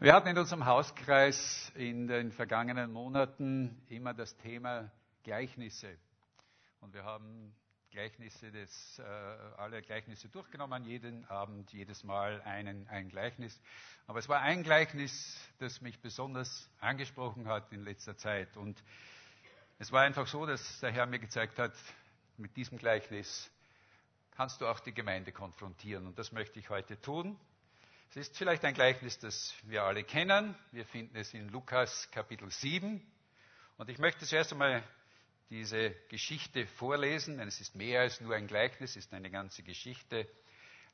Wir hatten in unserem Hauskreis in den vergangenen Monaten immer das Thema Gleichnisse. Und wir haben Gleichnisse des, äh, alle Gleichnisse durchgenommen, jeden Abend, jedes Mal einen, ein Gleichnis. Aber es war ein Gleichnis, das mich besonders angesprochen hat in letzter Zeit. Und es war einfach so, dass der Herr mir gezeigt hat, mit diesem Gleichnis kannst du auch die Gemeinde konfrontieren. Und das möchte ich heute tun. Es ist vielleicht ein Gleichnis, das wir alle kennen. Wir finden es in Lukas Kapitel 7. Und ich möchte zuerst einmal diese Geschichte vorlesen, denn es ist mehr als nur ein Gleichnis, es ist eine ganze Geschichte.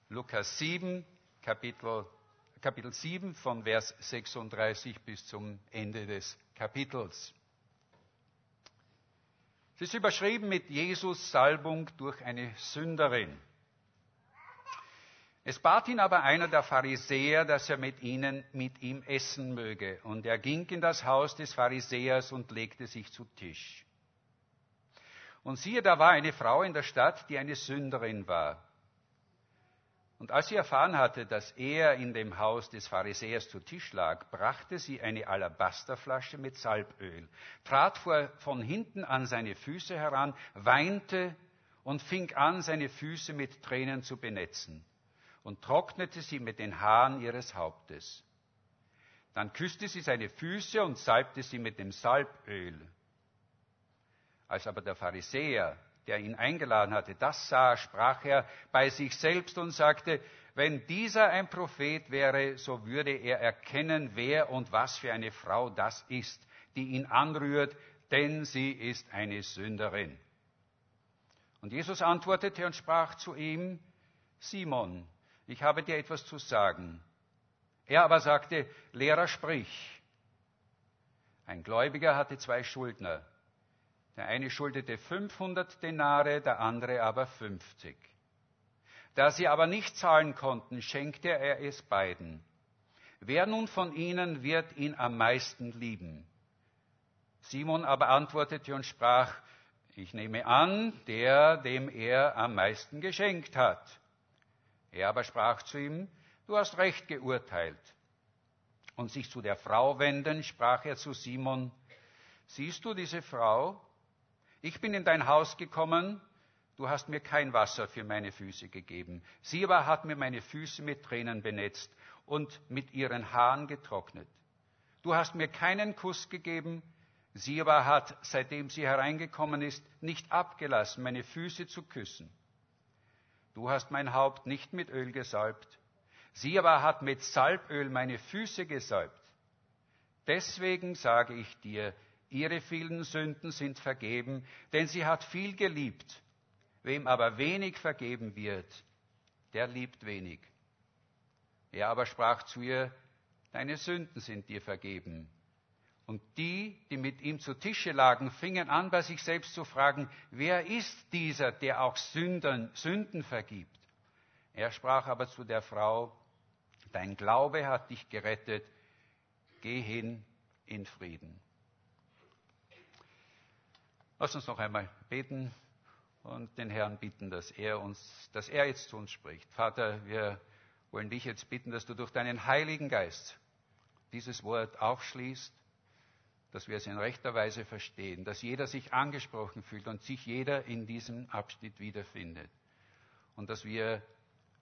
Lukas 7, Kapitel, Kapitel 7 von Vers 36 bis zum Ende des Kapitels. Es ist überschrieben mit Jesus Salbung durch eine Sünderin. Es bat ihn aber einer der Pharisäer, dass er mit ihnen, mit ihm essen möge. Und er ging in das Haus des Pharisäers und legte sich zu Tisch. Und siehe, da war eine Frau in der Stadt, die eine Sünderin war. Und als sie erfahren hatte, dass er in dem Haus des Pharisäers zu Tisch lag, brachte sie eine Alabasterflasche mit Salböl, trat vor, von hinten an seine Füße heran, weinte und fing an, seine Füße mit Tränen zu benetzen und trocknete sie mit den Haaren ihres Hauptes. Dann küsste sie seine Füße und salbte sie mit dem Salböl. Als aber der Pharisäer, der ihn eingeladen hatte, das sah, sprach er bei sich selbst und sagte, wenn dieser ein Prophet wäre, so würde er erkennen, wer und was für eine Frau das ist, die ihn anrührt, denn sie ist eine Sünderin. Und Jesus antwortete und sprach zu ihm, Simon, ich habe dir etwas zu sagen. Er aber sagte, Lehrer, sprich. Ein Gläubiger hatte zwei Schuldner. Der eine schuldete 500 Denare, der andere aber 50. Da sie aber nicht zahlen konnten, schenkte er es beiden. Wer nun von ihnen wird ihn am meisten lieben? Simon aber antwortete und sprach, ich nehme an, der, dem er am meisten geschenkt hat. Er aber sprach zu ihm, du hast recht geurteilt. Und sich zu der Frau wendend, sprach er zu Simon, siehst du diese Frau? Ich bin in dein Haus gekommen, du hast mir kein Wasser für meine Füße gegeben. Sie aber hat mir meine Füße mit Tränen benetzt und mit ihren Haaren getrocknet. Du hast mir keinen Kuss gegeben, sie aber hat, seitdem sie hereingekommen ist, nicht abgelassen, meine Füße zu küssen. Du hast mein Haupt nicht mit Öl gesalbt, sie aber hat mit Salböl meine Füße gesalbt. Deswegen sage ich dir, ihre vielen Sünden sind vergeben, denn sie hat viel geliebt. Wem aber wenig vergeben wird, der liebt wenig. Er aber sprach zu ihr, deine Sünden sind dir vergeben. Und die, die mit ihm zu Tische lagen, fingen an, bei sich selbst zu fragen, wer ist dieser, der auch Sünden, Sünden vergibt? Er sprach aber zu der Frau, dein Glaube hat dich gerettet, geh hin in Frieden. Lass uns noch einmal beten und den Herrn bitten, dass er uns, dass er jetzt zu uns spricht. Vater, wir wollen dich jetzt bitten, dass du durch deinen Heiligen Geist dieses Wort aufschließt dass wir es in rechter Weise verstehen, dass jeder sich angesprochen fühlt und sich jeder in diesem Abschnitt wiederfindet. Und dass wir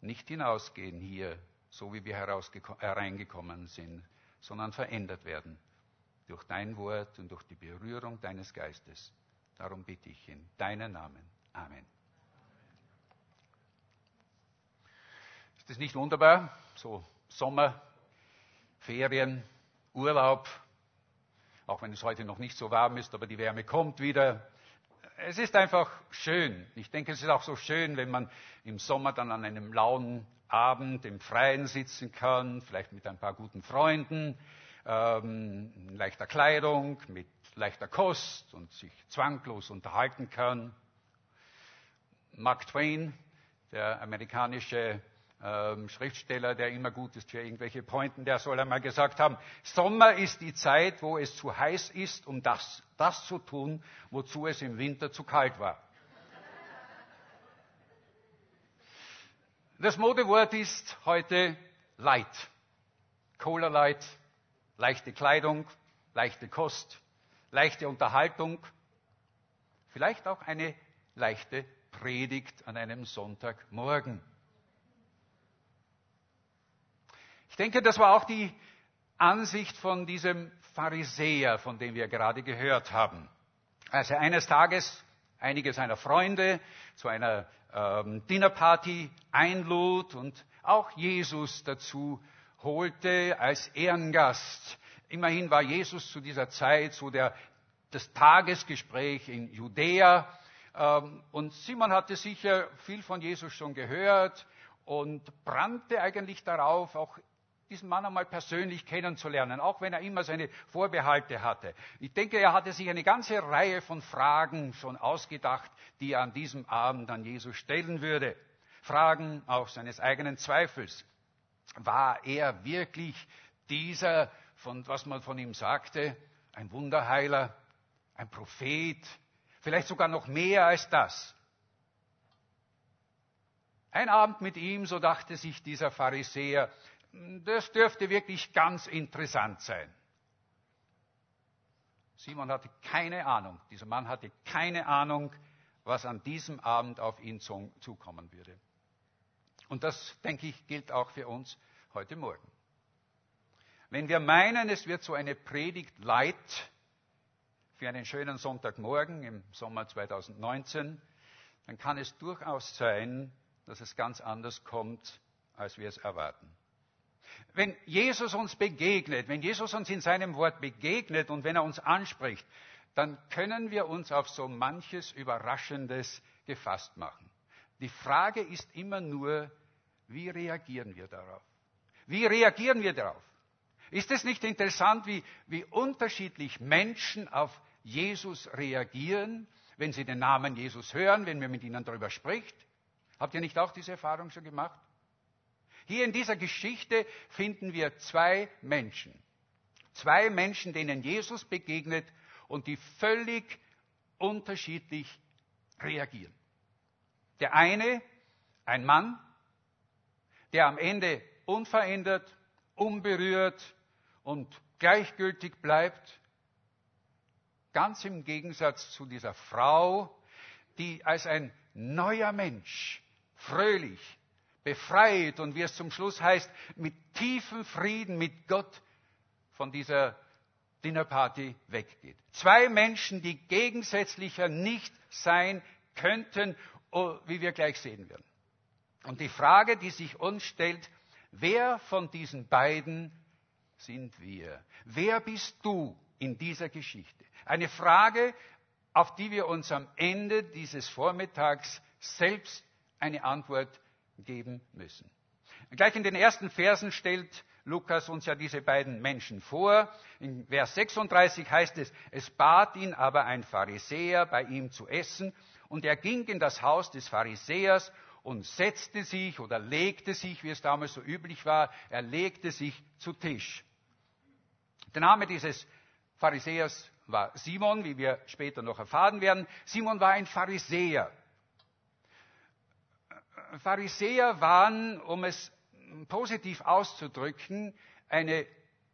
nicht hinausgehen hier, so wie wir hereingekommen sind, sondern verändert werden durch dein Wort und durch die Berührung deines Geistes. Darum bitte ich in deinen Namen. Amen. Ist das nicht wunderbar? So Sommer, Ferien, Urlaub, auch wenn es heute noch nicht so warm ist, aber die Wärme kommt wieder. Es ist einfach schön. Ich denke, es ist auch so schön, wenn man im Sommer dann an einem lauen Abend im Freien sitzen kann, vielleicht mit ein paar guten Freunden, ähm, in leichter Kleidung, mit leichter Kost und sich zwanglos unterhalten kann. Mark Twain, der amerikanische ähm, Schriftsteller, der immer gut ist für irgendwelche Pointen, der soll einmal gesagt haben, Sommer ist die Zeit, wo es zu heiß ist, um das, das zu tun, wozu es im Winter zu kalt war. Das Modewort ist heute Light. Cola Light, leichte Kleidung, leichte Kost, leichte Unterhaltung, vielleicht auch eine leichte Predigt an einem Sonntagmorgen. Ich denke, das war auch die Ansicht von diesem Pharisäer, von dem wir gerade gehört haben. Als er eines Tages einige seiner Freunde zu einer ähm, Dinnerparty einlud und auch Jesus dazu holte als Ehrengast. Immerhin war Jesus zu dieser Zeit so der, das Tagesgespräch in Judäa. Ähm, und Simon hatte sicher viel von Jesus schon gehört und brannte eigentlich darauf, auch diesen Mann einmal persönlich kennenzulernen, auch wenn er immer seine Vorbehalte hatte. Ich denke, er hatte sich eine ganze Reihe von Fragen schon ausgedacht, die er an diesem Abend an Jesus stellen würde. Fragen auch seines eigenen Zweifels. War er wirklich dieser, von was man von ihm sagte, ein Wunderheiler, ein Prophet, vielleicht sogar noch mehr als das? Ein Abend mit ihm, so dachte sich dieser Pharisäer, das dürfte wirklich ganz interessant sein. Simon hatte keine Ahnung, dieser Mann hatte keine Ahnung, was an diesem Abend auf ihn zukommen würde. Und das, denke ich, gilt auch für uns heute Morgen. Wenn wir meinen, es wird so eine Predigt leid für einen schönen Sonntagmorgen im Sommer 2019, dann kann es durchaus sein, dass es ganz anders kommt, als wir es erwarten. Wenn Jesus uns begegnet, wenn Jesus uns in seinem Wort begegnet und wenn er uns anspricht, dann können wir uns auf so manches Überraschendes gefasst machen. Die Frage ist immer nur, wie reagieren wir darauf? Wie reagieren wir darauf? Ist es nicht interessant, wie, wie unterschiedlich Menschen auf Jesus reagieren, wenn sie den Namen Jesus hören, wenn man mit ihnen darüber spricht? Habt ihr nicht auch diese Erfahrung schon gemacht? Hier in dieser Geschichte finden wir zwei Menschen. Zwei Menschen, denen Jesus begegnet und die völlig unterschiedlich reagieren. Der eine, ein Mann, der am Ende unverändert, unberührt und gleichgültig bleibt, ganz im Gegensatz zu dieser Frau, die als ein neuer Mensch fröhlich, befreit und wie es zum Schluss heißt, mit tiefem Frieden mit Gott von dieser Dinnerparty weggeht. Zwei Menschen, die gegensätzlicher nicht sein könnten, oh, wie wir gleich sehen werden. Und die Frage, die sich uns stellt, wer von diesen beiden sind wir? Wer bist du in dieser Geschichte? Eine Frage, auf die wir uns am Ende dieses Vormittags selbst eine Antwort geben müssen. Gleich in den ersten Versen stellt Lukas uns ja diese beiden Menschen vor. In Vers 36 heißt es, es bat ihn aber ein Pharisäer, bei ihm zu essen, und er ging in das Haus des Pharisäers und setzte sich oder legte sich, wie es damals so üblich war, er legte sich zu Tisch. Der Name dieses Pharisäers war Simon, wie wir später noch erfahren werden. Simon war ein Pharisäer. Pharisäer waren, um es positiv auszudrücken, eine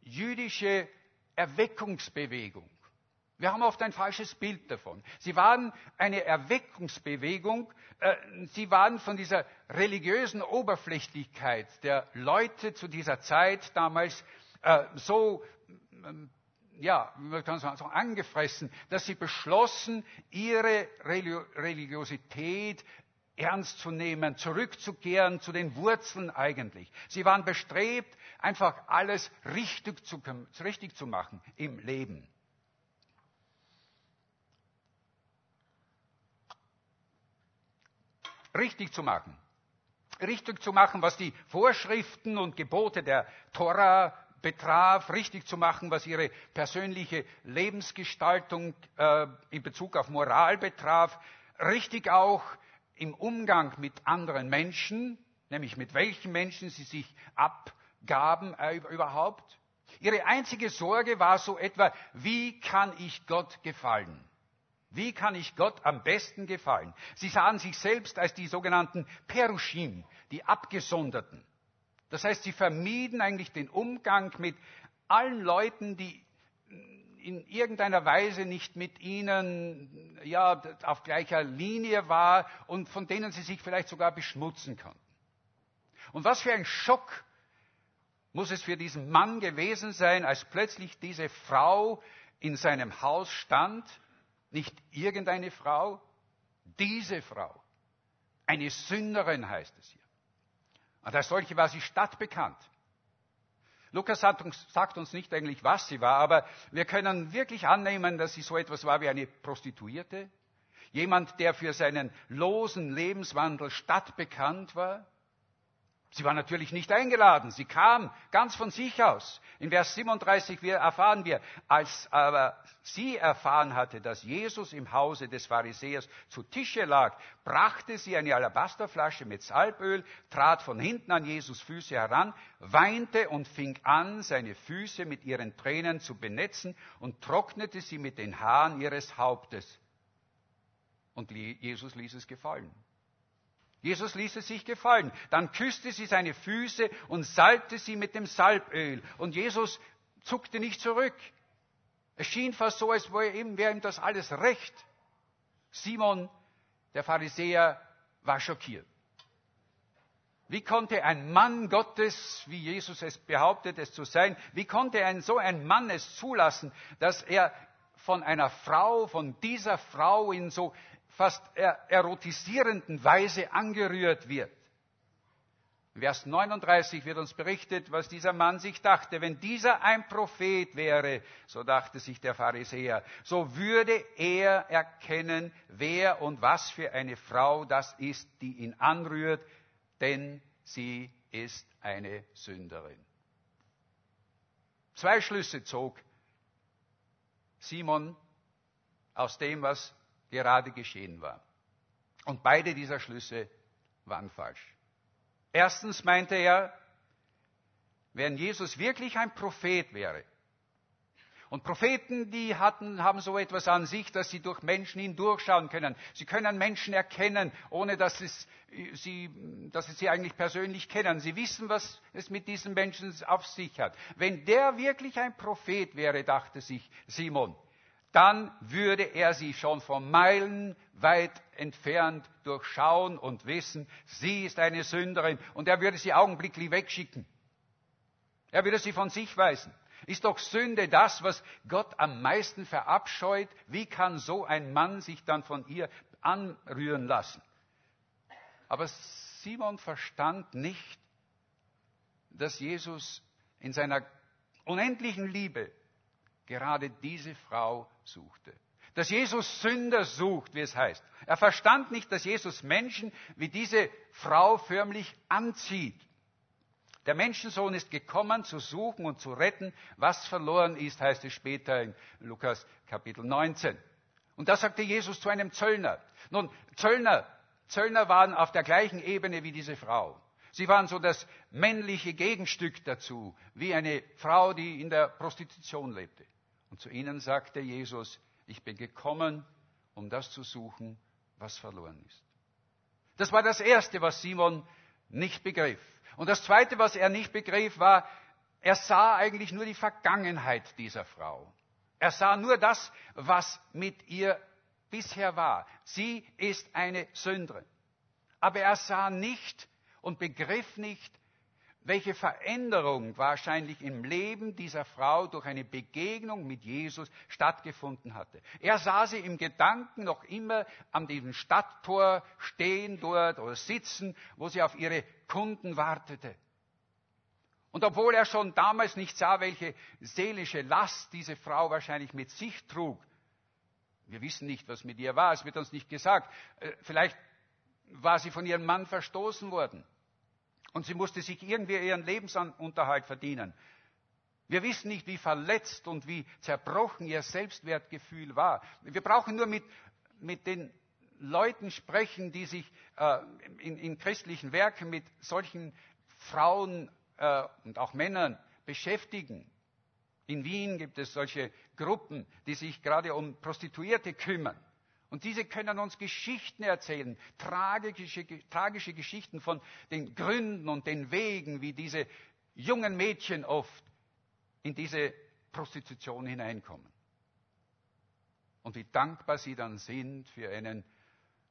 jüdische Erweckungsbewegung. Wir haben oft ein falsches Bild davon. Sie waren eine Erweckungsbewegung. Äh, sie waren von dieser religiösen Oberflächlichkeit der Leute zu dieser Zeit damals äh, so, ähm, ja, man kann sagen, so angefressen, dass sie beschlossen, ihre Religiosität ernst zu nehmen, zurückzukehren zu den Wurzeln eigentlich. Sie waren bestrebt, einfach alles richtig zu, richtig zu machen im Leben. Richtig zu machen. Richtig zu machen, was die Vorschriften und Gebote der Tora betraf, richtig zu machen, was ihre persönliche Lebensgestaltung äh, in Bezug auf Moral betraf, richtig auch im Umgang mit anderen Menschen, nämlich mit welchen Menschen sie sich abgaben äh, überhaupt. Ihre einzige Sorge war so etwa, wie kann ich Gott gefallen? Wie kann ich Gott am besten gefallen? Sie sahen sich selbst als die sogenannten Perushim, die Abgesonderten. Das heißt, sie vermieden eigentlich den Umgang mit allen Leuten, die in irgendeiner Weise nicht mit ihnen ja, auf gleicher Linie war und von denen sie sich vielleicht sogar beschmutzen konnten. Und was für ein Schock muss es für diesen Mann gewesen sein, als plötzlich diese Frau in seinem Haus stand, nicht irgendeine Frau, diese Frau, eine Sünderin heißt es hier. Und als solche war sie stadtbekannt. Lukas sagt uns nicht eigentlich, was sie war, aber wir können wirklich annehmen, dass sie so etwas war wie eine Prostituierte, jemand, der für seinen losen Lebenswandel stadtbekannt war, Sie war natürlich nicht eingeladen, sie kam ganz von sich aus. In Vers 37 erfahren wir, als aber sie erfahren hatte, dass Jesus im Hause des Pharisäers zu Tische lag, brachte sie eine Alabasterflasche mit Salböl, trat von hinten an Jesus Füße heran, weinte und fing an, seine Füße mit ihren Tränen zu benetzen und trocknete sie mit den Haaren ihres Hauptes. Und Jesus ließ es gefallen. Jesus ließ es sich gefallen. Dann küsste sie seine Füße und salbte sie mit dem Salböl. Und Jesus zuckte nicht zurück. Es schien fast so, als wäre ihm, das alles recht. Simon, der Pharisäer, war schockiert. Wie konnte ein Mann Gottes, wie Jesus es behauptet, es zu sein, wie konnte ein so ein Mann es zulassen, dass er von einer Frau, von dieser Frau in so fast erotisierenden Weise angerührt wird. Vers 39 wird uns berichtet, was dieser Mann sich dachte. Wenn dieser ein Prophet wäre, so dachte sich der Pharisäer, so würde er erkennen, wer und was für eine Frau das ist, die ihn anrührt, denn sie ist eine Sünderin. Zwei Schlüsse zog Simon aus dem, was gerade geschehen war. Und beide dieser Schlüsse waren falsch. Erstens meinte er, wenn Jesus wirklich ein Prophet wäre, und Propheten, die hatten, haben so etwas an sich, dass sie durch Menschen hindurchschauen können. Sie können Menschen erkennen, ohne dass, es, sie, dass sie sie eigentlich persönlich kennen. Sie wissen, was es mit diesen Menschen auf sich hat. Wenn der wirklich ein Prophet wäre, dachte sich Simon, dann würde er sie schon von Meilen weit entfernt durchschauen und wissen, sie ist eine Sünderin und er würde sie augenblicklich wegschicken. Er würde sie von sich weisen. Ist doch Sünde das, was Gott am meisten verabscheut? Wie kann so ein Mann sich dann von ihr anrühren lassen? Aber Simon verstand nicht, dass Jesus in seiner unendlichen Liebe gerade diese Frau suchte. Dass Jesus Sünder sucht, wie es heißt. Er verstand nicht, dass Jesus Menschen wie diese Frau förmlich anzieht. Der Menschensohn ist gekommen, zu suchen und zu retten, was verloren ist, heißt es später in Lukas Kapitel 19. Und das sagte Jesus zu einem Zöllner. Nun, Zöllner, Zöllner waren auf der gleichen Ebene wie diese Frau. Sie waren so das männliche Gegenstück dazu, wie eine Frau, die in der Prostitution lebte. Und zu ihnen sagte Jesus, ich bin gekommen, um das zu suchen, was verloren ist. Das war das Erste, was Simon nicht begriff. Und das Zweite, was er nicht begriff, war, er sah eigentlich nur die Vergangenheit dieser Frau. Er sah nur das, was mit ihr bisher war. Sie ist eine Sünderin. Aber er sah nicht und begriff nicht, welche Veränderung wahrscheinlich im Leben dieser Frau durch eine Begegnung mit Jesus stattgefunden hatte. Er sah sie im Gedanken noch immer an diesem Stadttor stehen dort oder sitzen, wo sie auf ihre Kunden wartete. Und obwohl er schon damals nicht sah, welche seelische Last diese Frau wahrscheinlich mit sich trug, wir wissen nicht, was mit ihr war, es wird uns nicht gesagt, äh, vielleicht war sie von ihrem Mann verstoßen worden. Und sie musste sich irgendwie ihren Lebensunterhalt verdienen. Wir wissen nicht, wie verletzt und wie zerbrochen ihr Selbstwertgefühl war. Wir brauchen nur mit, mit den Leuten sprechen, die sich äh, in, in, christlichen Werken mit solchen Frauen äh, und auch Männern beschäftigen. In Wien gibt es solche Gruppen, die sich gerade um Prostituierte kümmern. Und diese können uns Geschichten erzählen, tragische, tragische Geschichten von den Gründen und den Wegen, wie diese jungen Mädchen oft in diese Prostitution hineinkommen. Und wie dankbar sie dann sind für einen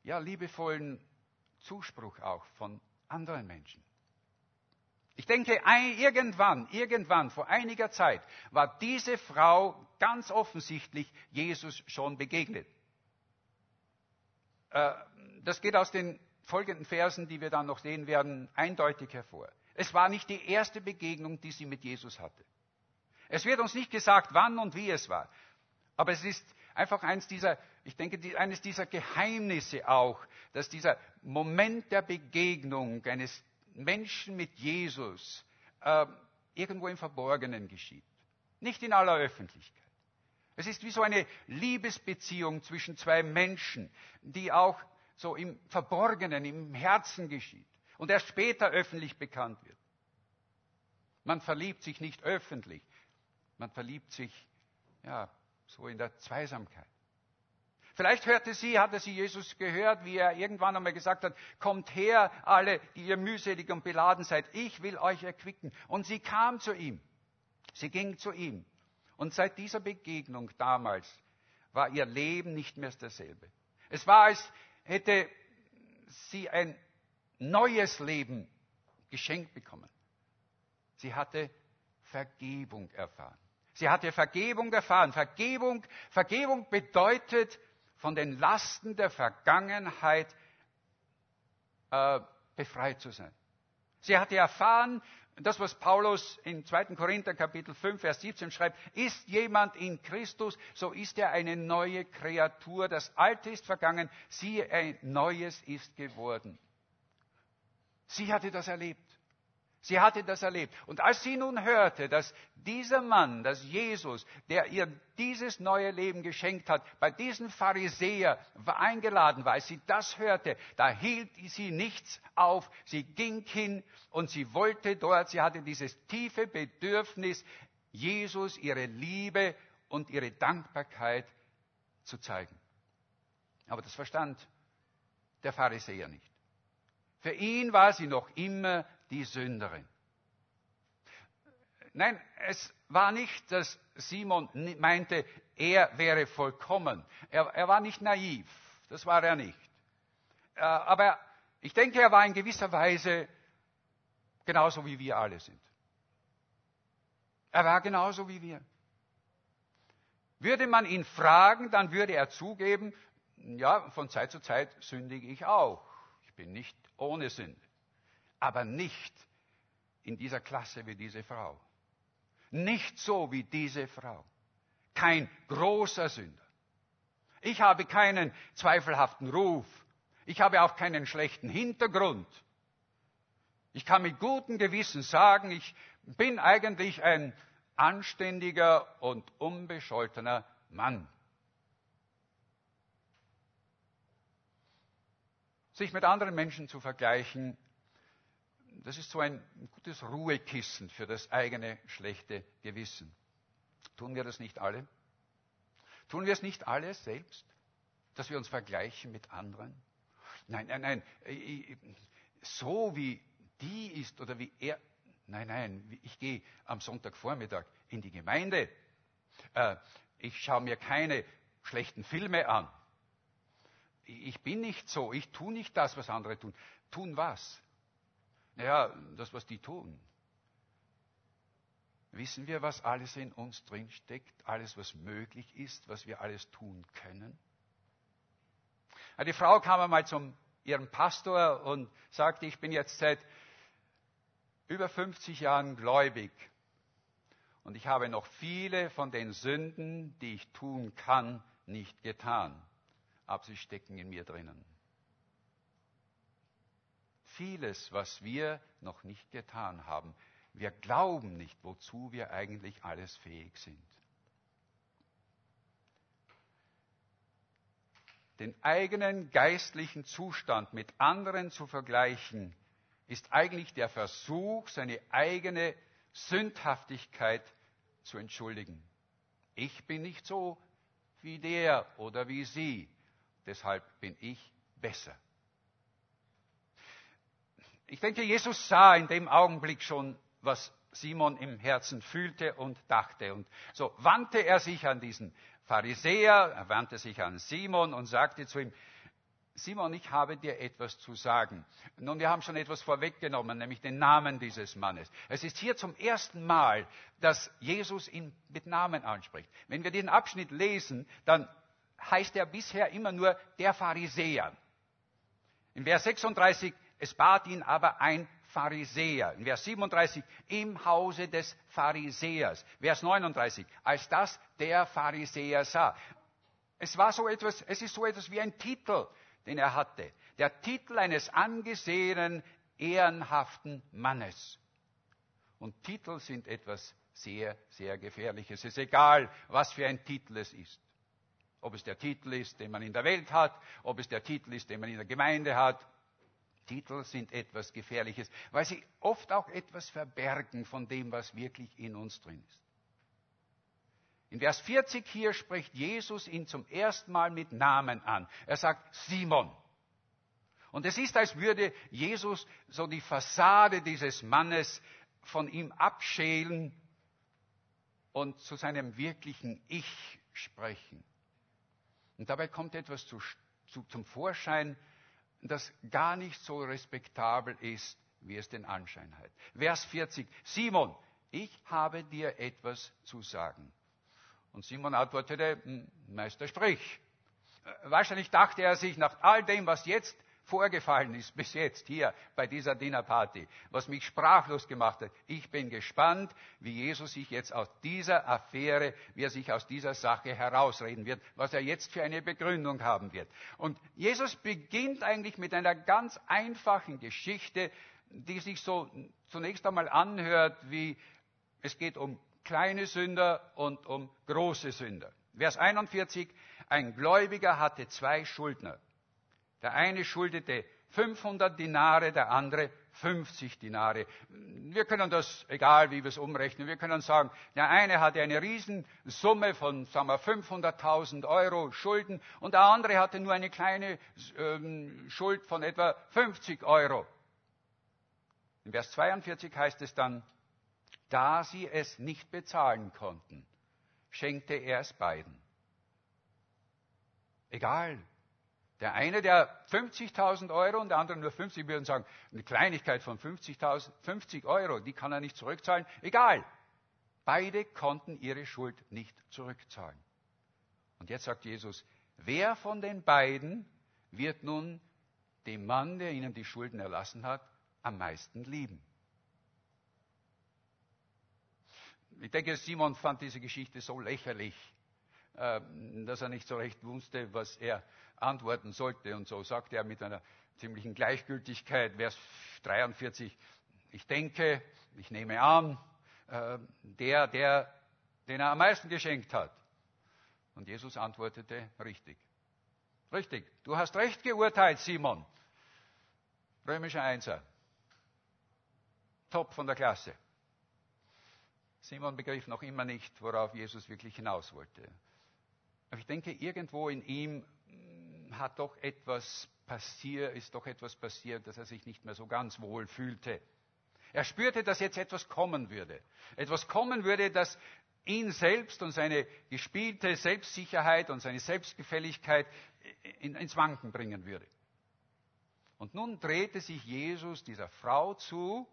ja, liebevollen Zuspruch auch von anderen Menschen. Ich denke, irgendwann, irgendwann, vor einiger Zeit, war diese Frau ganz offensichtlich Jesus schon begegnet. Äh, das geht aus den folgenden Versen, die wir dann noch sehen werden, eindeutig hervor. Es war nicht die erste Begegnung, die sie mit Jesus hatte. Es wird uns nicht gesagt, wann und wie es war. Aber es ist einfach eines dieser, ich denke, eines dieser Geheimnisse auch, dass dieser Moment der Begegnung eines Menschen mit Jesus äh, irgendwo im Verborgenen geschieht. Nicht in aller Öffentlichkeit. Es ist wie so eine Liebesbeziehung zwischen zwei Menschen, die auch so im Verborgenen, im Herzen geschieht und erst später öffentlich bekannt wird. Man verliebt sich nicht öffentlich, man verliebt sich ja so in der Zweisamkeit. Vielleicht hörte sie, hatte sie Jesus gehört, wie er irgendwann einmal gesagt hat, kommt her, alle, die ihr mühselig und beladen seid, ich will euch erquicken. Und sie kam zu ihm. Sie ging zu ihm. Und seit dieser Begegnung damals war ihr Leben nicht mehr dasselbe. Es war, als hätte sie ein neues Leben geschenkt bekommen. Sie hatte Vergebung erfahren. Sie hatte Vergebung erfahren. Vergebung, Vergebung bedeutet, von den Lasten der Vergangenheit äh, befreit zu sein. Sie hatte erfahren, das, was Paulus in 2. Korinther Kapitel 5, Vers 17 schreibt, ist jemand in Christus, so ist er eine neue Kreatur. Das Alte ist vergangen, siehe, ein Neues ist geworden. Sie hatte das erlebt. Sie hatte das erlebt. Und als sie nun hörte, dass dieser Mann, dass Jesus, der ihr dieses neue Leben geschenkt hat, bei diesem Pharisäer eingeladen war, als sie das hörte, da hielt sie nichts auf. Sie ging hin und sie wollte dort, sie hatte dieses tiefe Bedürfnis, Jesus ihre Liebe und ihre Dankbarkeit zu zeigen. Aber das verstand der Pharisäer nicht. Für ihn war sie noch immer die Sünderin. Nein, es war nicht, dass Simon meinte, er wäre vollkommen. Er, er war nicht naiv. Das war er nicht. Äh, aber ich denke, er war in gewisser Weise genauso wie wir alle sind. Er war genauso wie wir. Würde man ihn fragen, dann würde er zugeben, ja, von Zeit zu Zeit sündige ich auch. Ich bin nicht ohne Sünde aber nicht in dieser Klasse wie diese Frau. Nicht so wie diese Frau. Kein großer Sünder. Ich habe keinen zweifelhaften Ruf. Ich habe auch keinen schlechten Hintergrund. Ich kann mit gutem Gewissen sagen, ich bin eigentlich ein anständiger und unbescholtener Mann. Sich mit anderen Menschen zu vergleichen, das ist so ein gutes Ruhekissen für das eigene schlechte Gewissen. Tun wir das nicht alle? Tun wir es nicht alle selbst, dass wir uns vergleichen mit anderen? Nein, nein, nein. So wie die ist oder wie er. Nein, nein. Ich gehe am Sonntagvormittag in die Gemeinde. Äh, ich schaue mir keine schlechten Filme an. Ich bin nicht so. Ich tue nicht das, was andere tun. Tun was? Naja, das, was die tun. Wissen wir, was alles in uns drinsteckt, alles, was möglich ist, was wir alles tun können? Die Frau kam einmal zum ihrem Pastor und sagte, ich bin jetzt seit über 50 Jahren gläubig und ich habe noch viele von den Sünden, die ich tun kann, nicht getan, aber sie stecken in mir drinnen vieles, was wir noch nicht getan haben. Wir glauben nicht, wozu wir eigentlich alles fähig sind. Den eigenen geistlichen Zustand mit anderen zu vergleichen, ist eigentlich der Versuch, seine eigene Sündhaftigkeit zu entschuldigen. Ich bin nicht so wie der oder wie sie, deshalb bin ich besser. Ich denke, Jesus sah in dem Augenblick schon, was Simon im Herzen fühlte und dachte. Und so wandte er sich an diesen Pharisäer, er wandte sich an Simon und sagte zu ihm, Simon, ich habe dir etwas zu sagen. Nun, wir haben schon etwas vorweggenommen, nämlich den Namen dieses Mannes. Es ist hier zum ersten Mal, dass Jesus ihn mit Namen anspricht. Wenn wir diesen Abschnitt lesen, dann heißt er bisher immer nur der Pharisäer. In Vers 36, es bat ihn aber ein Pharisäer. In Vers 37, im Hause des Pharisäers. Vers 39, als das der Pharisäer sah. Es war so etwas, es ist so etwas wie ein Titel den er hatte. Der Titel eines angesehenen, ehrenhaften Mannes. Und Titel sind etwas sehr, sehr Gefährliches. Es ist egal, was für ein Titel es ist. Ob es der Titel ist, den man in der Welt hat, ob es der Titel ist, den man in der Gemeinde hat. Titel sind etwas Gefährliches, weil sie oft auch etwas verbergen von dem, was wirklich in uns drin ist. In Vers 40 hier spricht Jesus ihn zum ersten Mal mit Namen an. Er sagt Simon. Und es ist, als würde Jesus so die Fassade dieses Mannes von ihm abschälen und zu seinem wirklichen Ich sprechen. Und dabei kommt etwas zu, zu, zum Vorschein, das gar nicht so respektabel ist, wie es den Anschein hat. Vers 40. Simon, ich habe dir etwas zu sagen. Und Simon antwortete, Meister, sprich. Äh, wahrscheinlich dachte er sich nach all dem, was jetzt vorgefallen ist, bis jetzt hier bei dieser Dinnerparty, was mich sprachlos gemacht hat. Ich bin gespannt, wie Jesus sich jetzt aus dieser Affäre, wie er sich aus dieser Sache herausreden wird, was er jetzt für eine Begründung haben wird. Und Jesus beginnt eigentlich mit einer ganz einfachen Geschichte, die sich so zunächst einmal anhört, wie es geht um kleine Sünder und um große Sünder. Vers 41, ein Gläubiger hatte zwei Schuldner. Der eine schuldete 500 Dinare, der andere 50 Dinare. Wir können das, egal wie wir es umrechnen, wir können sagen, der eine hatte eine Riesensumme von sagen wir, 500.000 Euro Schulden und der andere hatte nur eine kleine ähm, Schuld von etwa 50 Euro. In Vers 42 heißt es dann, da sie es nicht bezahlen konnten, schenkte er es beiden. Egal. Der eine, der 50.000 Euro und der andere nur 50, würden sagen, eine Kleinigkeit von 50, 50 Euro, die kann er nicht zurückzahlen. Egal. Beide konnten ihre Schuld nicht zurückzahlen. Und jetzt sagt Jesus, wer von den beiden wird nun dem Mann, der ihnen die Schulden erlassen hat, am meisten lieben? Ich denke, Simon fand diese Geschichte so lächerlich, ähm, dass er nicht so recht wusste, was er antworten sollte. Und so sagte er mit einer ziemlichen Gleichgültigkeit, Vers 43, ich denke, ich nehme an, ähm, der, der, den er am meisten geschenkt hat. Und Jesus antwortete, richtig. Richtig, du hast recht geurteilt, Simon. Römischer Einser. Top von der Klasse. Simon begriff noch immer nicht, worauf Jesus wirklich hinaus wollte. Aber ich denke, irgendwo in ihm hat doch etwas passiert, ist doch etwas passiert, dass er sich nicht mehr so ganz wohl fühlte. Er spürte, dass jetzt etwas kommen würde. Etwas kommen würde, das ihn selbst und seine gespielte Selbstsicherheit und seine Selbstgefälligkeit ins Wanken bringen würde. Und nun drehte sich Jesus dieser Frau zu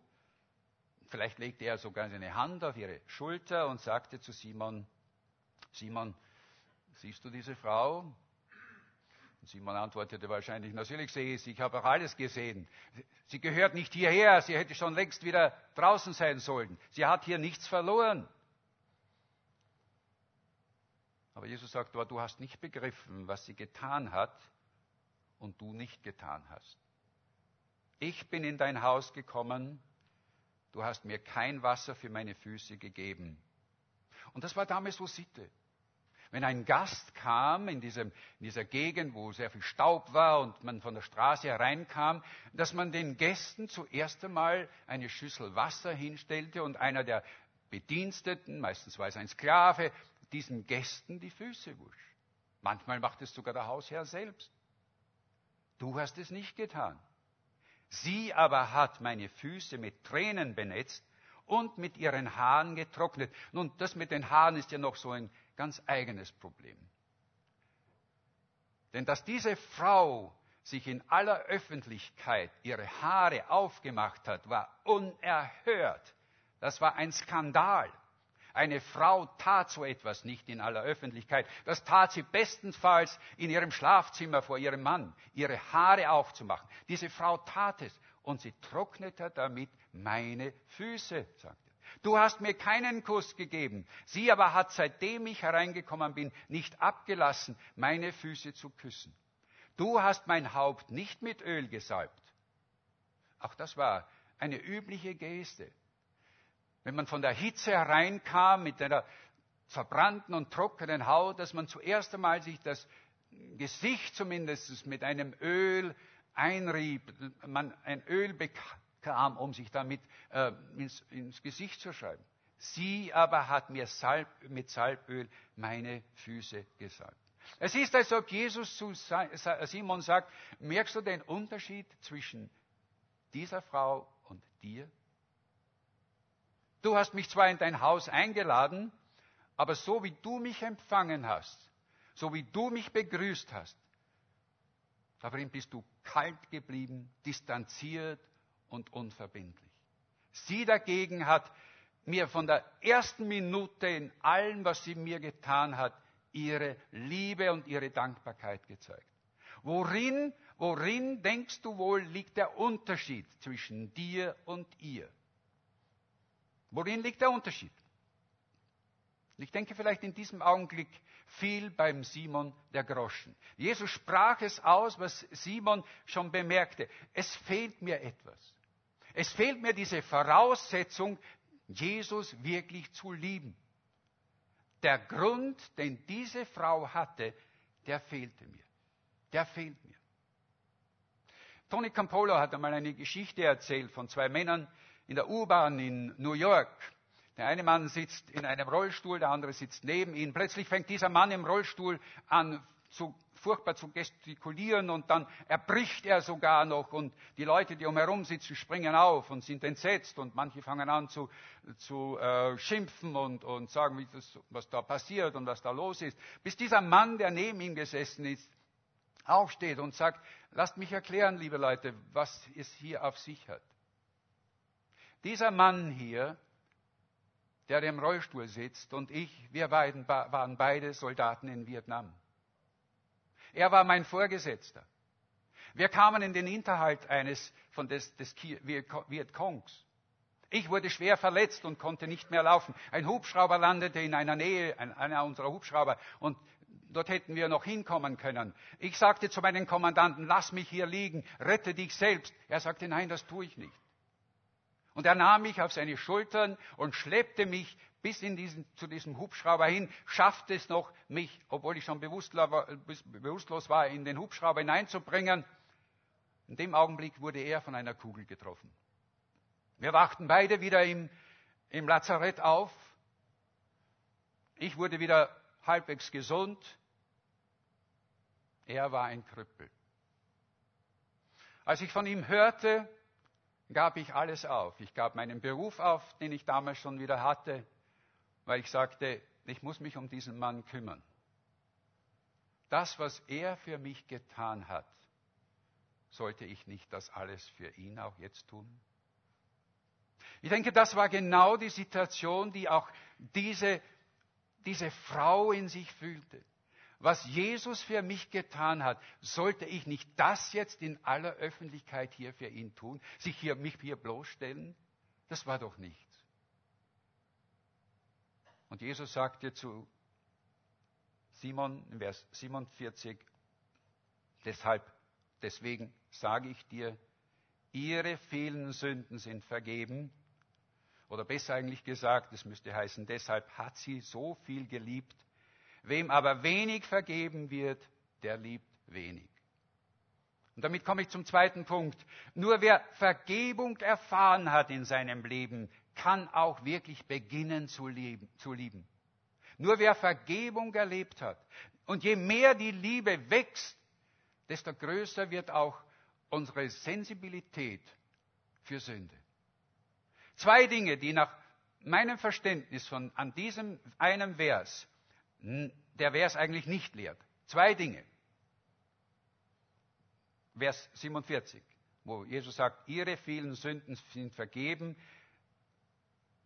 Vielleicht legte er sogar seine Hand auf ihre Schulter und sagte zu Simon, Simon, siehst du diese Frau? Und Simon antwortete wahrscheinlich, natürlich sehe ich sie, ich habe auch alles gesehen. Sie gehört nicht hierher, sie hätte schon längst wieder draußen sein sollen. Sie hat hier nichts verloren. Aber Jesus sagt, du hast nicht begriffen, was sie getan hat und du nicht getan hast. Ich bin in dein Haus gekommen, du hast mir kein Wasser für meine Füße gegeben. Und das war damals so Sitte. Wenn ein Gast kam in, diesem, in dieser Gegend, wo sehr viel Staub war und man von der Straße hereinkam, dass man den Gästen zuerst einmal eine Schüssel Wasser hinstellte und einer der Bediensteten, meistens war es ein Sklave, diesen Gästen die Füße wusch. Manchmal macht es sogar der Hausherr selbst. Du hast es nicht getan. Sie aber hat meine Füße mit Tränen benetzt und mit ihren Haaren getrocknet. Nun, das mit den Haaren ist ja noch so ein ganz eigenes Problem. Denn dass diese Frau sich in aller Öffentlichkeit ihre Haare aufgemacht hat, war unerhört. Das war ein Skandal. Eine Frau tat so etwas nicht in aller Öffentlichkeit. Das tat sie bestenfalls in ihrem Schlafzimmer vor ihrem Mann, ihre Haare aufzumachen. Diese Frau tat es und sie trocknete damit meine Füße, sagte. Du hast mir keinen Kuss gegeben. Sie aber hat, seitdem ich hereingekommen bin, nicht abgelassen, meine Füße zu küssen. Du hast mein Haupt nicht mit Öl gesalbt. Auch das war eine übliche Geste. Wenn man von der Hitze hereinkam mit einer verbrannten und trockenen Haut, dass man zuerst einmal sich das Gesicht zumindest mit einem Öl einrieb, man ein Öl bekam, um sich damit äh, ins, ins, Gesicht zu schreiben. Sie aber hat mir Salb, mit Salböl meine Füße gesalbt. Es ist, als ob Jesus zu Simon sagt, merkst du den Unterschied zwischen dieser Frau und dir? Du hast mich zwar in dein Haus eingeladen, aber so wie du mich empfangen hast, so wie du mich begrüßt hast, darin bist du kalt geblieben, distanziert und unverbindlich. Sie dagegen hat mir von der ersten Minute in allem, was sie mir getan hat, ihre Liebe und ihre Dankbarkeit gezeigt. Worin, worin denkst du wohl liegt der Unterschied zwischen dir und ihr? Worin liegt der Unterschied? Ich denke vielleicht in diesem Augenblick viel beim Simon der Groschen. Jesus sprach es aus, was Simon schon bemerkte. Es fehlt mir etwas. Es fehlt mir diese Voraussetzung, Jesus wirklich zu lieben. Der Grund, den diese Frau hatte, der fehlte mir. Der fehlt mir. Tony Campolo hat einmal eine Geschichte erzählt von zwei Männern in der U-Bahn in New York. Der eine Mann sitzt in einem Rollstuhl, der andere sitzt neben ihm. Plötzlich fängt dieser Mann im Rollstuhl an, zu, furchtbar zu gestikulieren und dann erbricht er sogar noch und die Leute, die umherum sitzen, springen auf und sind entsetzt und manche fangen an zu, zu äh, schimpfen und, und sagen, das, was da passiert und was da los ist. Bis dieser Mann, der neben ihm gesessen ist, aufsteht und sagt, lasst mich erklären, liebe Leute, was es hier auf sich hat. Dieser Mann hier, der im Rollstuhl sitzt und ich, wir beiden waren beide Soldaten in Vietnam. Er war mein Vorgesetzter. Wir kamen in den Hinterhalt eines von des, des Vietcongs. Ich wurde schwer verletzt und konnte nicht mehr laufen. Ein Hubschrauber landete in einer Nähe, einer unserer Hubschrauber, und dort hätten wir noch hinkommen können. Ich sagte zu meinem Kommandanten, lass mich hier liegen, rette dich selbst. Er sagte, nein, das tue ich nicht. Und er nahm mich auf seine Schultern und schleppte mich bis diesen, zu diesem Hubschrauber hin, schaffte es noch, mich, obwohl ich schon bewusstlos war, in den Hubschrauber hineinzubringen. In dem Augenblick wurde er von einer Kugel getroffen. Wir wachten beide wieder im, im Lazarett auf. Ich wurde wieder halbwegs gesund. Er war ein Krüppel. Als ich von ihm hörte, gab ich alles auf. Ich gab meinen Beruf auf, den ich damals schon wieder hatte weil ich sagte, ich muss mich um diesen Mann kümmern. Das, was er für mich getan hat, sollte ich nicht das alles für ihn auch jetzt tun? Ich denke, das war genau die Situation, die auch diese, diese Frau in sich fühlte. Was Jesus für mich getan hat, sollte ich nicht das jetzt in aller Öffentlichkeit hier für ihn tun, sich hier, mich hier bloßstellen? Das war doch nicht. Und Jesus sagte zu Simon in Vers 47, deshalb, deswegen sage ich dir, ihre vielen Sünden sind vergeben. Oder besser eigentlich gesagt, es müsste heißen, deshalb hat sie so viel geliebt. Wem aber wenig vergeben wird, der liebt wenig. Und damit komme ich zum zweiten Punkt. Nur wer Vergebung erfahren hat in seinem Leben, kann auch wirklich beginnen zu, leben, zu lieben. Nur wer Vergebung erlebt hat und je mehr die Liebe wächst, desto größer wird auch unsere Sensibilität für Sünde. Zwei Dinge, die nach meinem Verständnis von an diesem einem Vers der Vers eigentlich nicht lehrt. Zwei Dinge. Vers 47, wo Jesus sagt, ihre vielen Sünden sind vergeben,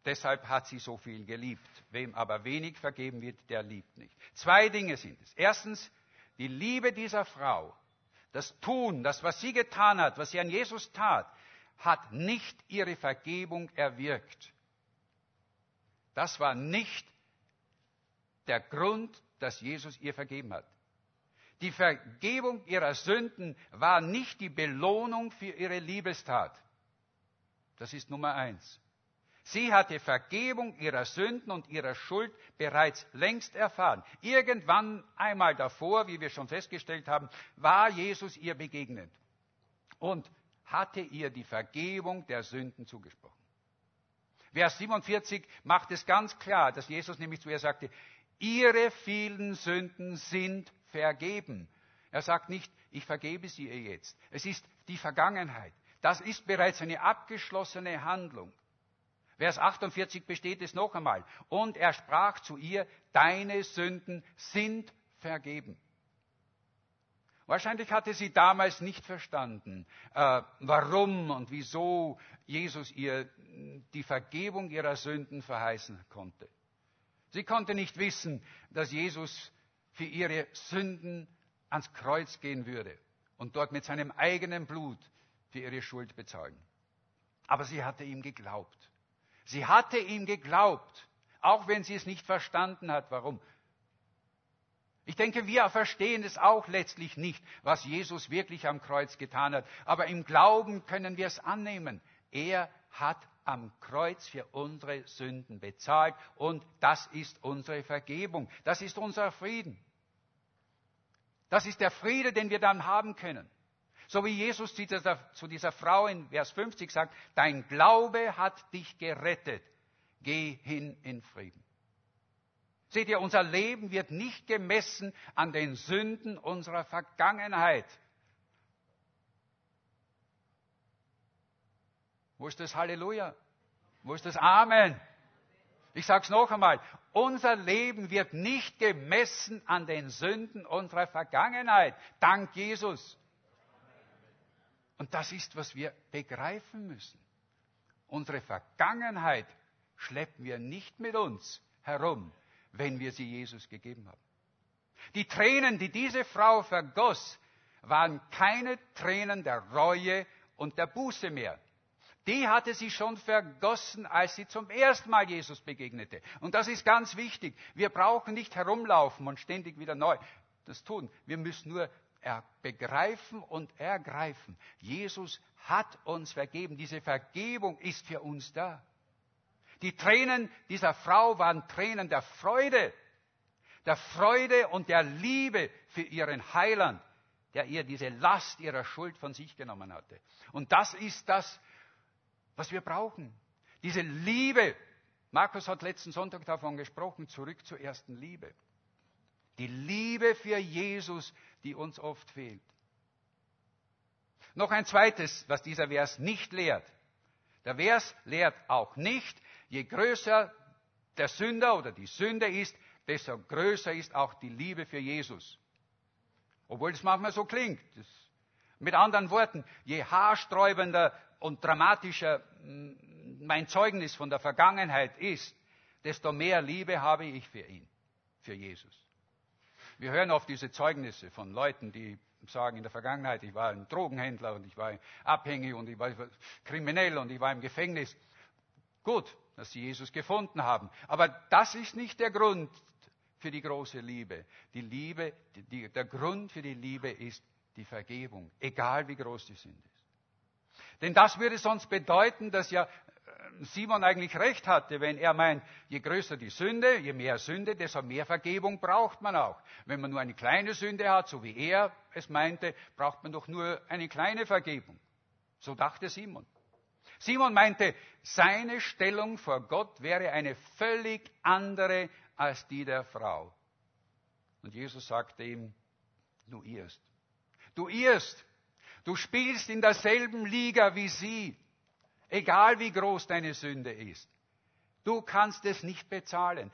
deshalb hat sie so viel geliebt. Wem aber wenig vergeben wird, der liebt nicht. Zwei Dinge sind es. Erstens, die Liebe dieser Frau, das Tun, das, was sie getan hat, was sie an Jesus tat, hat nicht ihre Vergebung erwirkt. Das war nicht der Grund, dass Jesus ihr vergeben hat. Die Vergebung ihrer Sünden war nicht die Belohnung für ihre Liebestat. Das ist Nummer eins. Sie hatte Vergebung ihrer Sünden und ihrer Schuld bereits längst erfahren. Irgendwann einmal davor, wie wir schon festgestellt haben, war Jesus ihr begegnet und hatte ihr die Vergebung der Sünden zugesprochen. Vers 47 macht es ganz klar, dass Jesus nämlich zu ihr sagte, ihre vielen Sünden sind vergeben. Er sagt nicht, ich vergebe sie ihr jetzt. Es ist die Vergangenheit. Das ist bereits eine abgeschlossene Handlung. Vers 48 besteht es noch einmal. Und er sprach zu ihr, deine Sünden sind vergeben. Wahrscheinlich hatte sie damals nicht verstanden, äh, warum und wieso Jesus ihr die Vergebung ihrer Sünden verheißen konnte. Sie konnte nicht wissen, dass Jesus für ihre Sünden ans Kreuz gehen würde und dort mit seinem eigenen Blut für ihre Schuld bezahlen. Aber sie hatte ihm geglaubt. Sie hatte ihm geglaubt, auch wenn sie es nicht verstanden hat. Warum? Ich denke, wir verstehen es auch letztlich nicht, was Jesus wirklich am Kreuz getan hat. Aber im Glauben können wir es annehmen. Er hat am Kreuz für unsere Sünden bezahlt und das ist unsere Vergebung. Das ist unser Frieden. Das ist der Friede, den wir dann haben können. So wie Jesus zu dieser, Frau in Vers 50 sagt, dein Glaube hat dich gerettet. Geh hin in Frieden. Seht ihr, unser Leben wird nicht gemessen an den Sünden unserer Vergangenheit. Wo ist das Halleluja? Wo ist das Amen? Ich sage es noch einmal. Unser Leben wird nicht gemessen an den Sünden unserer Vergangenheit. Dank Jesus. Und das ist, was wir begreifen müssen. Unsere Vergangenheit schleppen wir nicht mit uns herum, wenn wir sie Jesus gegeben haben. Die Tränen, die diese Frau vergoss, waren keine Tränen der Reue und der Buße mehr die hatte sie schon vergossen, als sie zum ersten Mal Jesus begegnete. Und das ist ganz wichtig. Wir brauchen nicht herumlaufen und ständig wieder neu das tun. Wir müssen nur begreifen und ergreifen. Jesus hat uns vergeben. Diese Vergebung ist für uns da. Die Tränen dieser Frau waren Tränen der Freude, der Freude und der Liebe für ihren Heiland, der ihr diese Last ihrer Schuld von sich genommen hatte. Und das ist das, was wir brauchen. Diese Liebe. Markus hat letzten Sonntag davon gesprochen, zurück zur ersten Liebe. Die Liebe für Jesus, die uns oft fehlt. Noch ein zweites, was dieser Vers nicht lehrt. Der Vers lehrt auch nicht, je größer der Sünder oder die Sünde ist, desto größer ist auch die Liebe für Jesus. Obwohl es manchmal so klingt. Mit anderen Worten, je haarsträubender und dramatischer mm, mein Zeugnis von der Vergangenheit ist, desto mehr Liebe habe ich für ihn, für Jesus. Wir hören oft diese Zeugnisse von Leuten, die sagen in der Vergangenheit, ich war ein Drogenhändler und ich war abhängig und ich war kriminell und ich war im Gefängnis. Gut, dass sie Jesus gefunden haben. Aber das ist nicht der Grund für die große Liebe. Die Liebe, die, der Grund für die Liebe ist die Vergebung, egal wie groß die Sünde ist. Denn das würde sonst bedeuten, dass ja Simon eigentlich recht hatte, wenn er meint, je größer die Sünde, je mehr Sünde, desto mehr Vergebung braucht man auch. Wenn man nur eine kleine Sünde hat, so wie er es meinte, braucht man doch nur eine kleine Vergebung. So dachte Simon. Simon meinte, seine Stellung vor Gott wäre eine völlig andere als die der Frau. Und Jesus sagte ihm, du irrst. Du irrst. Du spielst in derselben Liga wie sie. Egal wie groß deine Sünde ist. Du kannst es nicht bezahlen.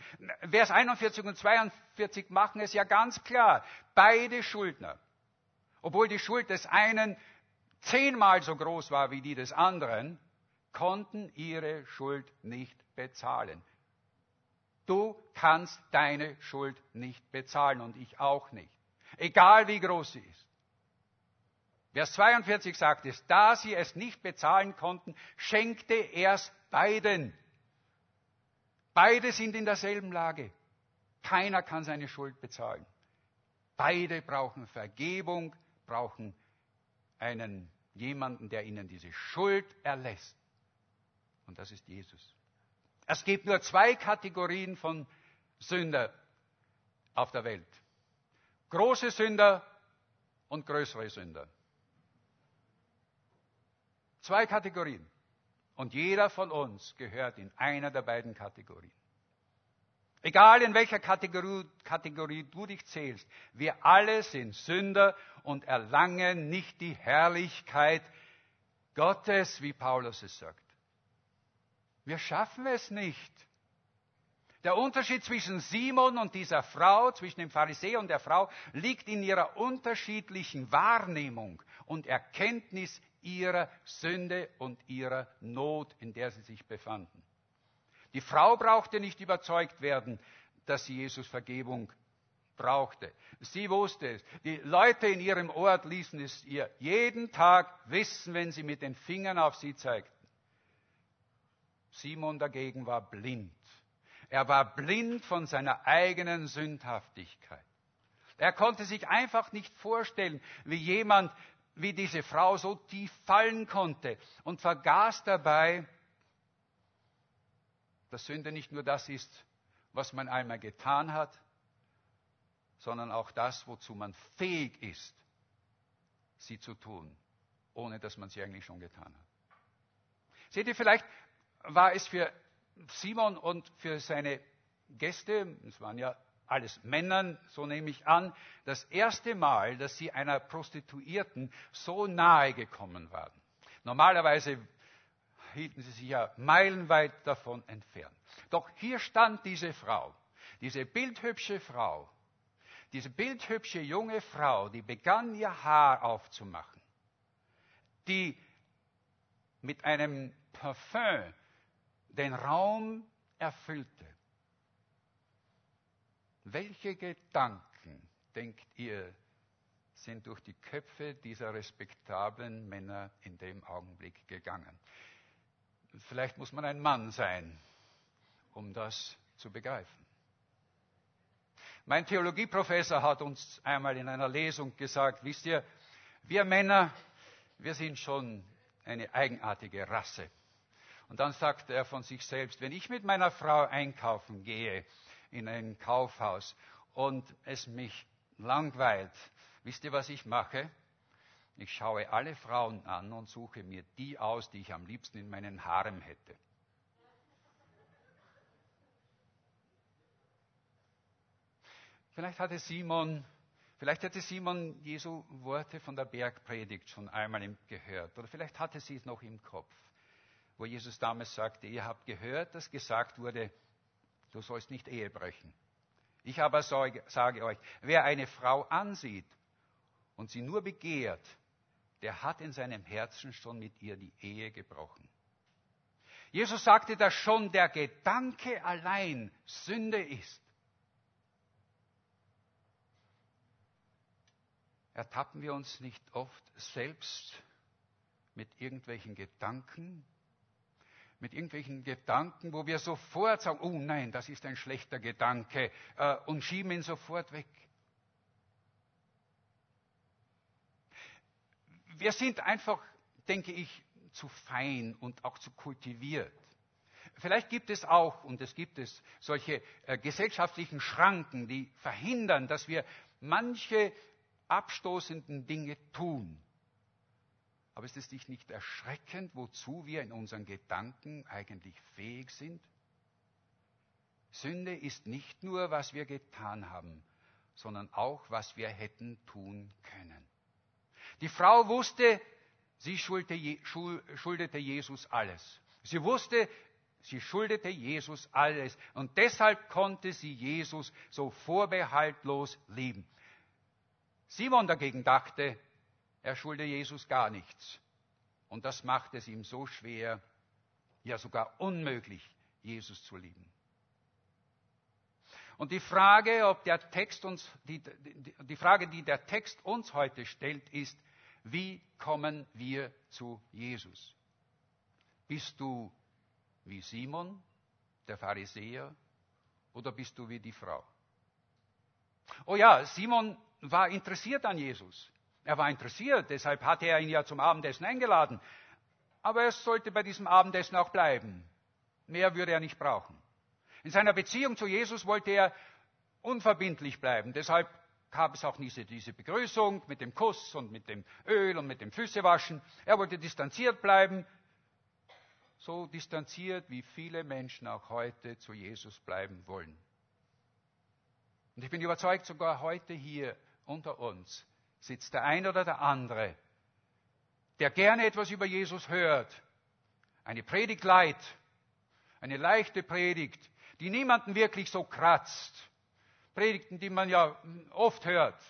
Vers 41 und 42 machen es ja ganz klar. Beide Schuldner, obwohl die Schuld des einen zehnmal so groß war wie die des anderen, konnten ihre Schuld nicht bezahlen. Du kannst deine Schuld nicht bezahlen und ich auch nicht. Egal wie groß sie ist. Vers 42 sagt es, da sie es nicht bezahlen konnten, schenkte er es beiden. Beide sind in derselben Lage. Keiner kann seine Schuld bezahlen. Beide brauchen Vergebung, brauchen einen jemanden, der ihnen diese Schuld erlässt. Und das ist Jesus. Es gibt nur zwei Kategorien von Sünder auf der Welt. Große Sünder und größere Sünder. Zwei Kategorien. Und jeder von uns gehört in einer der beiden Kategorien. Egal in welcher Kategorie, Kategorie, du dich zählst, wir alle sind Sünder und erlangen nicht die Herrlichkeit Gottes, wie Paulus es sagt. Wir schaffen es nicht. Der Unterschied zwischen Simon und dieser Frau, zwischen dem Pharisäer und der Frau, liegt in ihrer unterschiedlichen Wahrnehmung und Erkenntnis ihrer Sünde und ihrer Not, in der sie sich befanden. Die Frau brauchte nicht überzeugt werden, dass sie Jesus Vergebung brauchte. Sie wusste es. Die Leute in ihrem Ort ließen es ihr jeden Tag wissen, wenn sie mit den Fingern auf sie zeigten. Simon dagegen war blind. Er war blind von seiner eigenen Sündhaftigkeit. Er konnte sich einfach nicht vorstellen, wie jemand, wie diese Frau so tief fallen konnte und vergaß dabei, dass Sünde nicht nur das ist, was man einmal getan hat, sondern auch das, wozu man fähig ist, sie zu tun, ohne dass man sie eigentlich schon getan hat. Seht ihr, vielleicht war es für Simon und für seine Gäste, es waren ja alles Männern, so nehme ich an, das erste Mal, dass sie einer Prostituierten so nahe gekommen waren. Normalerweise hielten sie sich ja meilenweit davon entfernt. Doch hier stand diese Frau, diese bildhübsche Frau, diese bildhübsche junge Frau, die begann ihr Haar aufzumachen, die mit einem Parfüm den Raum erfüllte. Welche Gedanken, denkt ihr, sind durch die Köpfe dieser respektablen Männer in dem Augenblick gegangen? Vielleicht muss man ein Mann sein, um das zu begreifen. Mein Theologieprofessor hat uns einmal in einer Lesung gesagt, wisst ihr, wir Männer, wir sind schon eine eigenartige Rasse. Und dann sagt er von sich selbst, wenn ich mit meiner Frau einkaufen gehe, in ein Kaufhaus und es mich langweilt, wisst ihr, was ich mache? Ich schaue alle Frauen an und suche mir die aus, die ich am liebsten in meinen Harem hätte. Vielleicht hatte Simon, vielleicht hatte Simon Jesu Worte von der Bergpredigt schon einmal gehört oder vielleicht hatte sie es noch im Kopf, wo Jesus damals sagte, ihr habt gehört, dass gesagt wurde, du sollst nicht Ehe brechen. Ich aber sage euch, wer eine Frau ansieht und sie nur begehrt, der hat in seinem Herzen schon mit ihr die Ehe gebrochen. Jesus sagte, dass schon der Gedanke allein Sünde ist. Ertappen wir uns nicht oft selbst mit irgendwelchen Gedanken, mit irgendwelchen Gedanken, wo wir sofort sagen, oh nein, das ist ein schlechter Gedanke äh, und schieben ihn sofort weg. Wir sind einfach, denke ich, zu fein und auch zu kultiviert. Vielleicht gibt es auch, und es gibt es, solche äh, gesellschaftlichen Schranken, die verhindern, dass wir manche abstoßenden Dinge tun. Aber ist es dich nicht erschreckend, wozu wir in unseren Gedanken eigentlich fähig sind? Sünde ist nicht nur, was wir getan haben, sondern auch, was wir hätten tun können. Die Frau wusste, Sie schuldete Jesus alles. Sie wusste, sie schuldete Jesus alles. Und deshalb konnte sie Jesus so vorbehaltlos lieben. Simon dagegen dachte, er schulde Jesus gar nichts. Und das macht es ihm so schwer, ja sogar unmöglich, Jesus zu lieben. Und die Frage, ob der Text uns, die, die, die Frage, die der Text uns heute stellt, ist, wie kommen wir zu Jesus? Bist du wie Simon, der Pharisäer, oder bist du wie die Frau? Oh ja, Simon war interessiert an Jesus. Er war interessiert, deshalb hatte er ihn ja zum Abendessen eingeladen. Aber es sollte bei diesem Abendessen auch bleiben. Mehr würde er nicht brauchen. In seiner Beziehung zu Jesus wollte er unverbindlich bleiben. Deshalb gab es auch diese, diese Begrüßung mit dem Kuss und mit dem Öl und mit dem Füßewaschen. Er wollte distanziert bleiben. So distanziert, wie viele Menschen auch heute zu Jesus bleiben wollen. Und ich bin überzeugt, sogar heute hier unter uns sitzt der eine oder der andere, der gerne etwas über Jesus hört, eine Predigt leid, eine leichte Predigt, die niemanden wirklich so kratzt. Predigten, die man ja oft hört.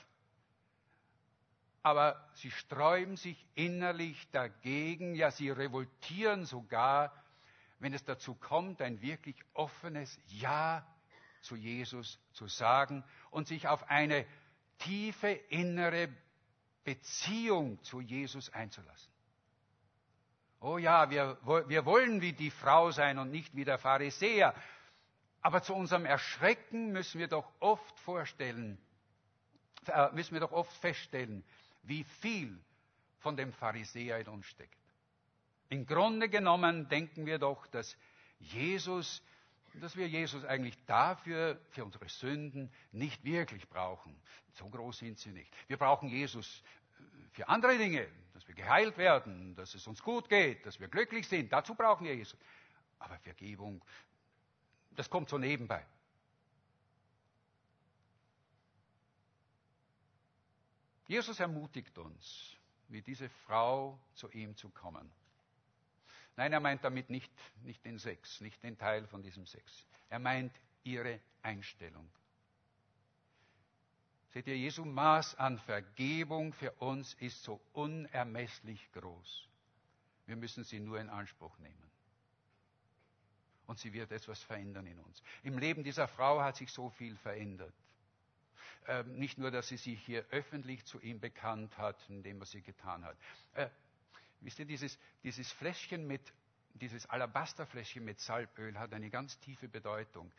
Aber sie sträuben sich innerlich dagegen, ja sie revoltieren sogar, wenn es dazu kommt, ein wirklich offenes Ja zu Jesus zu sagen und sich auf eine tiefe innere Beziehung zu Jesus einzulassen. Oh ja, wir, wir wollen wie die Frau sein und nicht wie der Pharisäer. Aber zu unserem Erschrecken müssen wir doch oft vorstellen, äh, müssen wir doch oft feststellen, wie viel von dem Pharisäer in uns steckt. Im Grunde genommen denken wir doch, dass Jesus, dass wir Jesus eigentlich dafür, für unsere Sünden, nicht wirklich brauchen. So groß sind sie nicht. Wir brauchen Jesus für andere Dinge, dass wir geheilt werden, dass es uns gut geht, dass wir glücklich sind. Dazu brauchen wir Jesus. Aber Vergebung, das kommt so nebenbei. Jesus ermutigt uns, wie diese Frau zu ihm zu kommen. Nein, er meint damit nicht, nicht den Sex, nicht den Teil von diesem Sex. Er meint ihre Einstellung. Seht ihr, Jesu Maß an Vergebung für uns ist so unermesslich groß. Wir müssen sie nur in Anspruch nehmen und sie wird etwas verändern in uns. Im Leben dieser Frau hat sich so viel verändert. Ähm, nicht nur, dass sie sich hier öffentlich zu ihm bekannt hat, in dem, was sie getan hat. Äh, wisst ihr, dieses, dieses Fläschchen mit, dieses Alabasterfläschchen mit Salböl hat eine ganz tiefe Bedeutung.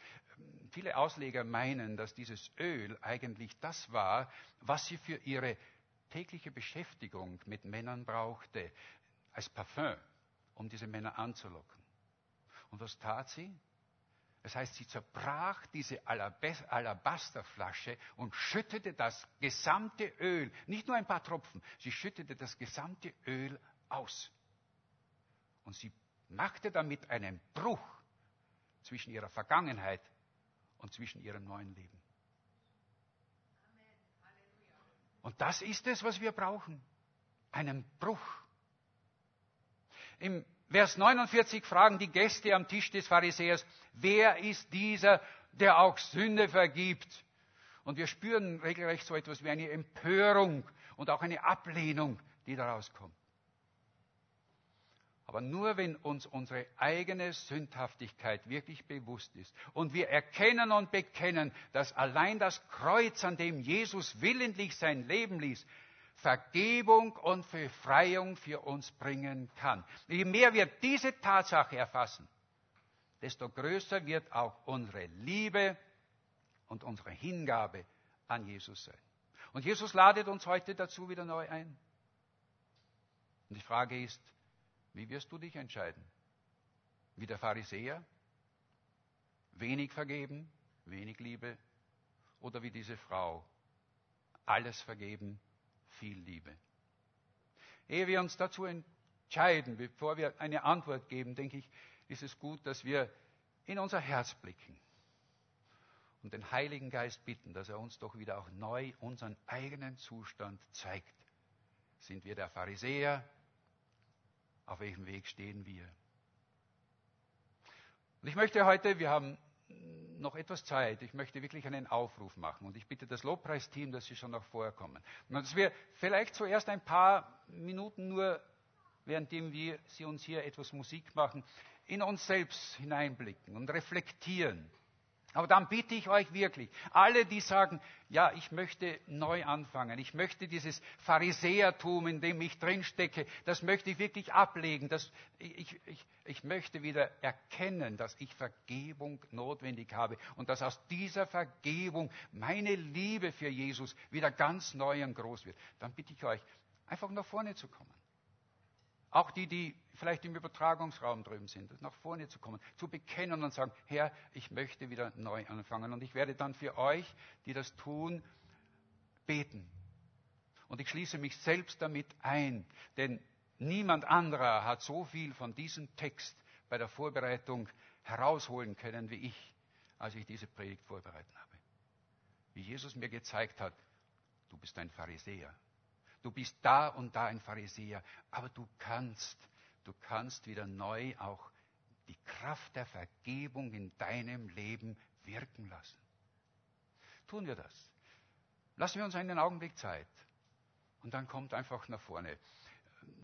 Viele Ausleger meinen, dass dieses Öl eigentlich das war, was sie für ihre tägliche Beschäftigung mit Männern brauchte, als Parfüm, um diese Männer anzulocken. Und was tat sie? Das heißt, sie zerbrach diese Alabasterflasche und schüttete das gesamte Öl, nicht nur ein paar Tropfen, sie schüttete das gesamte Öl aus. Und sie machte damit einen Bruch zwischen ihrer Vergangenheit und zwischen ihrem neuen Leben. Und das ist es, was wir brauchen. Einen Bruch. Im Vers 49 fragen die Gäste am Tisch des Pharisäers, wer ist dieser, der auch Sünde vergibt? Und wir spüren regelrecht so etwas wie eine Empörung und auch eine Ablehnung, die daraus kommt. Aber nur wenn uns unsere eigene Sündhaftigkeit wirklich bewusst ist und wir erkennen und bekennen, dass allein das Kreuz, an dem Jesus willentlich sein Leben ließ, Vergebung und Befreiung für uns bringen kann. Je mehr wir diese Tatsache erfassen, desto größer wird auch unsere Liebe und unsere Hingabe an Jesus sein. Und Jesus ladet uns heute dazu wieder neu ein. Und die Frage ist, wie wirst du dich entscheiden? Wie der Pharisäer? Wenig vergeben, wenig Liebe? Oder wie diese Frau? Alles vergeben, viel Liebe. Ehe wir uns dazu entscheiden, bevor wir eine Antwort geben, denke ich, ist es gut, dass wir in unser Herz blicken und den Heiligen Geist bitten, dass er uns doch wieder auch neu unseren eigenen Zustand zeigt. Sind wir der Pharisäer Auf welchem Weg stehen wir? Und ich möchte heute, wir haben noch etwas Zeit, ich möchte wirklich einen Aufruf machen und ich bitte das Lobpreisteam, dass sie schon noch vorher kommen. Und dass wir vielleicht zuerst ein paar Minuten nur, währenddem wir sie uns hier etwas Musik machen, in uns selbst hineinblicken und reflektieren aber dann bitte ich euch wirklich, alle, die sagen, ja, ich möchte neu anfangen, ich möchte dieses Pharisäertum, in dem ich drinstecke, das möchte ich wirklich ablegen. Das, ich, ich, ich möchte wieder erkennen, dass ich Vergebung notwendig habe und dass aus dieser Vergebung meine Liebe für Jesus wieder ganz neu und groß wird. Dann bitte ich euch, einfach nach vorne zu kommen. Auch die, die vielleicht im Übertragungsraum drüben sind, nach vorne zu kommen, zu bekennen und sagen, Herr, ich möchte wieder neu anfangen. Und ich werde dann für euch, die das tun, beten. Und ich schließe mich selbst damit ein, denn niemand anderer hat so viel von diesem Text bei der Vorbereitung herausholen können wie ich, als ich diese Predigt vorbereitet habe. Wie Jesus mir gezeigt hat, du bist ein Pharisäer. Du bist da und da ein Pharisäer, aber du kannst, du kannst wieder neu auch die Kraft der Vergebung in deinem Leben wirken lassen. Tun wir das. Lassen wir uns einen Augenblick Zeit. Und dann kommt einfach nach vorne.